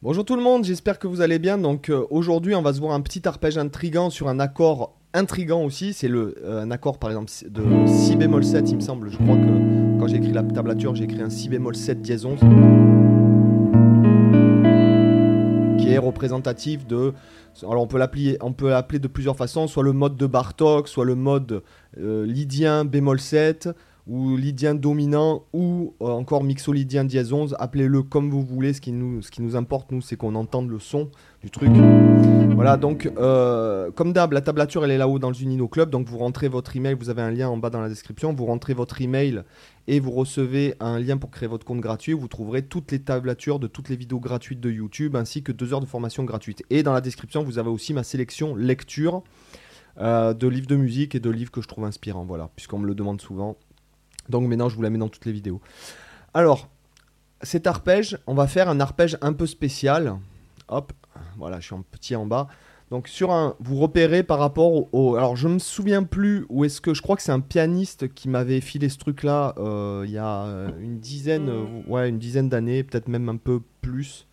Bonjour tout le monde, j'espère que vous allez bien. Donc euh, aujourd'hui, on va se voir un petit arpège intrigant sur un accord intrigant aussi. C'est euh, un accord par exemple de si bémol 7, il me semble. Je crois que quand j'ai écrit la tablature, j'ai écrit un si bémol 7 dièse 11 qui est représentatif de alors on peut l'appeler on peut l'appeler de plusieurs façons, soit le mode de Bartok, soit le mode euh, lydien bémol 7 ou lydien dominant ou euh, encore mixolydien dièse 11, appelez-le comme vous voulez, ce qui nous, ce qui nous importe nous c'est qu'on entende le son du truc. Voilà donc euh, comme d'hab la tablature elle est là-haut dans le Unino Club, donc vous rentrez votre email, vous avez un lien en bas dans la description, vous rentrez votre email et vous recevez un lien pour créer votre compte gratuit, vous trouverez toutes les tablatures de toutes les vidéos gratuites de YouTube ainsi que deux heures de formation gratuite. Et dans la description vous avez aussi ma sélection lecture. euh, de livres de musique et de livres que je trouve inspirants, voilà, puisqu'on me le demande souvent. Donc maintenant, je vous la mets dans toutes les vidéos. Alors, cet arpège, on va faire un arpège un peu spécial. Hop, voilà, je suis en petit en bas. Donc sur un, vous repérez par rapport au, alors je me souviens plus où est-ce que je crois que c'est un pianiste qui m'avait filé ce truc-là euh, il y a euh, une dizaine, euh, ouais une dizaine d'années, peut-être même un peu plus.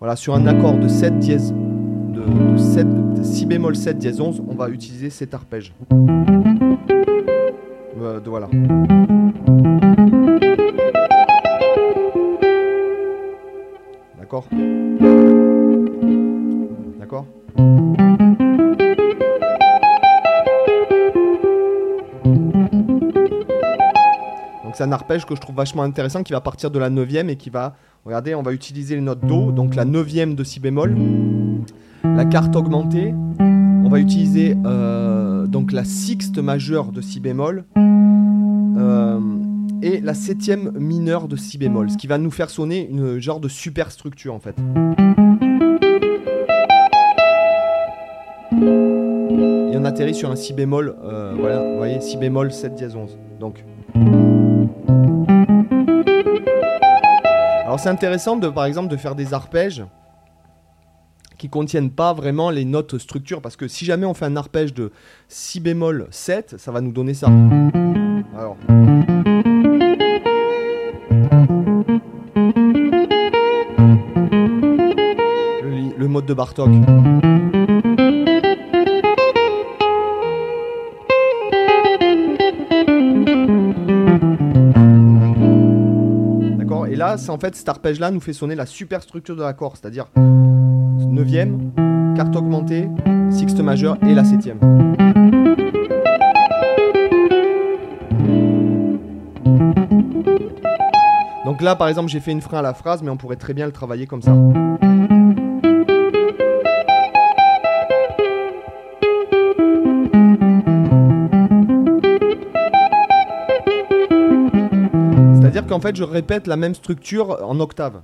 Voilà, sur un accord de 7 dièse, de, de 7, de si bémol 7 dièse 11, on va utiliser cet arpège. Euh. D'accord? D'accord? Donc c'est un arpège que je trouve vachement intéressant qui va partir de la 9ème et qui va, regardez, on va utiliser les notes Do, donc la 9ème de si bémol, la carte augmentée, on va utiliser euh, donc la sixte majeure de si bémol euh, et la septième mineure de si bémol, ce qui va nous faire sonner une genre de superstructure en fait. Et on atterrit sur un si bémol, euh, voilà, vous voyez, si bémol 7 dièse 11. Donc. Alors c'est intéressant de, par exemple, de faire des arpèges qui contiennent pas vraiment les notes structure parce que si jamais on fait un arpège de si bémol 7, ça va nous donner ça. Alors. Le, mode de Bartok. D'accord Et là, c'est en fait cet arpège-là nous fait sonner la superstructure de l'accord, c'est-à-dire 9ème, carte augmentée, sixte majeure et la septième. Donc là, par exemple, j'ai fait une frein à la phrase, mais on pourrait très bien le travailler comme ça. C'est-à-dire qu'en fait, je répète la même structure en octave.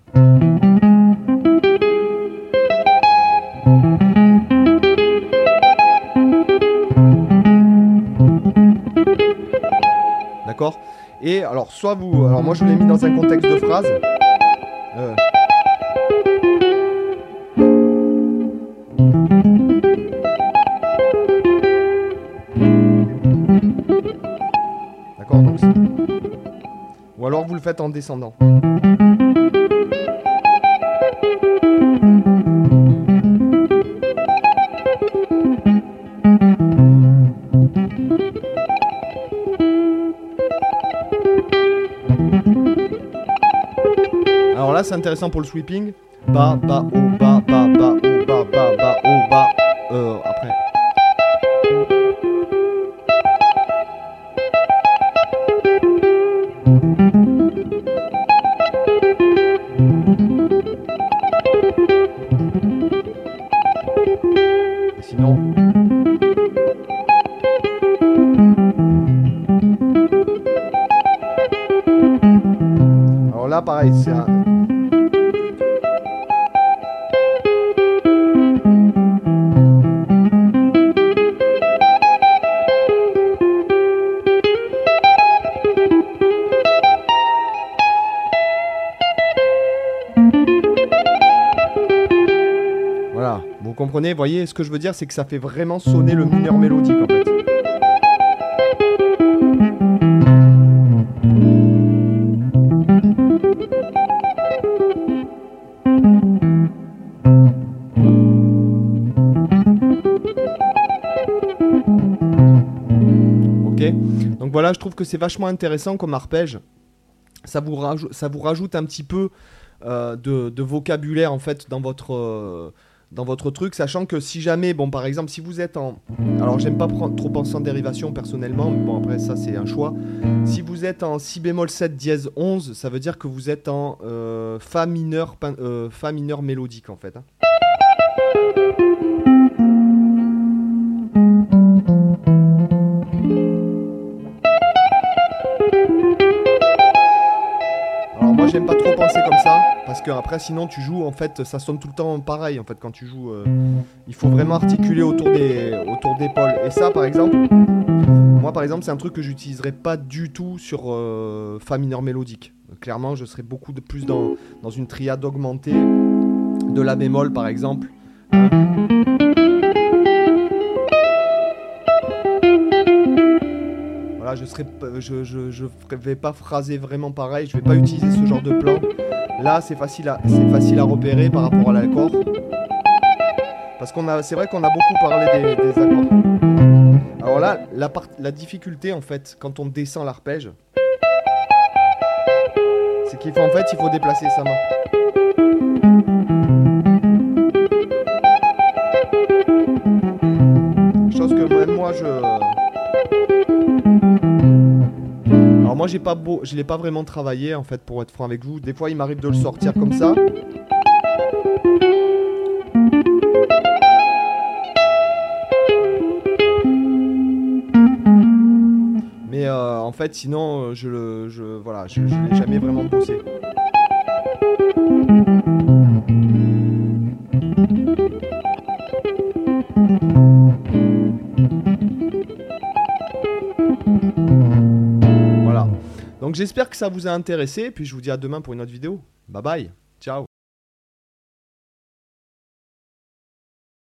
D'accord? Et alors, soit vous. Alors, moi, je l'ai mis dans un contexte de phrase. Euh. D'accord Ou alors vous le faites en descendant. C'est intéressant pour le sweeping. Ba, ba, oh, ba, ba, ba, oh, ba, ba, oh, ba. Euh, après. Là, pareil, c'est. Voilà, vous comprenez, voyez, ce que je veux dire, c'est que ça fait vraiment sonner le mineur mélodique en fait. Ok, donc voilà, je trouve que c'est vachement intéressant comme arpège. Ça vous, ça vous rajoute un petit peu euh, de, vocabulaire en fait dans votre euh, dans votre truc, sachant que si jamais, bon par exemple, si vous êtes en... Alors j'aime pas trop penser en dérivation personnellement, mais bon après ça c'est un choix. Si vous êtes en si bémol 7 dièse 11, ça veut dire que vous êtes en euh, fa, mineur, fa mineur mélodique en fait. Hein. J'aime pas trop penser comme ça parce que après sinon tu joues en fait ça sonne tout le temps pareil en fait quand tu joues euh, il faut vraiment articuler autour des autour d'épaule et ça par exemple moi par exemple c'est un truc que j'utiliserais pas du tout sur euh, fa mineur mélodique. Clairement je serais beaucoup de plus dans, dans une triade augmentée de la bémol par exemple je serai, je, je, vais pas phraser vraiment pareil, je vais pas utiliser ce genre de plan. Là, c'est facile à, facile à repérer par rapport à l'accord. Parce qu'on a, c'est vrai qu'on a beaucoup parlé des, accords. Alors là, la, la difficulté en fait, quand on descend l'arpège, c'est qu'il faut en fait, il faut déplacer sa main. Chose que même moi je moi j'ai pas beau, je l'ai pas vraiment travaillé en fait pour être franc avec vous. Des fois il m'arrive de le sortir comme ça. Mais euh, en fait sinon euh, je le je voilà, je, l'ai jamais vraiment bossé. Donc j'espère que ça vous a intéressé, puis je vous dis à demain pour une autre vidéo. Bye bye, ciao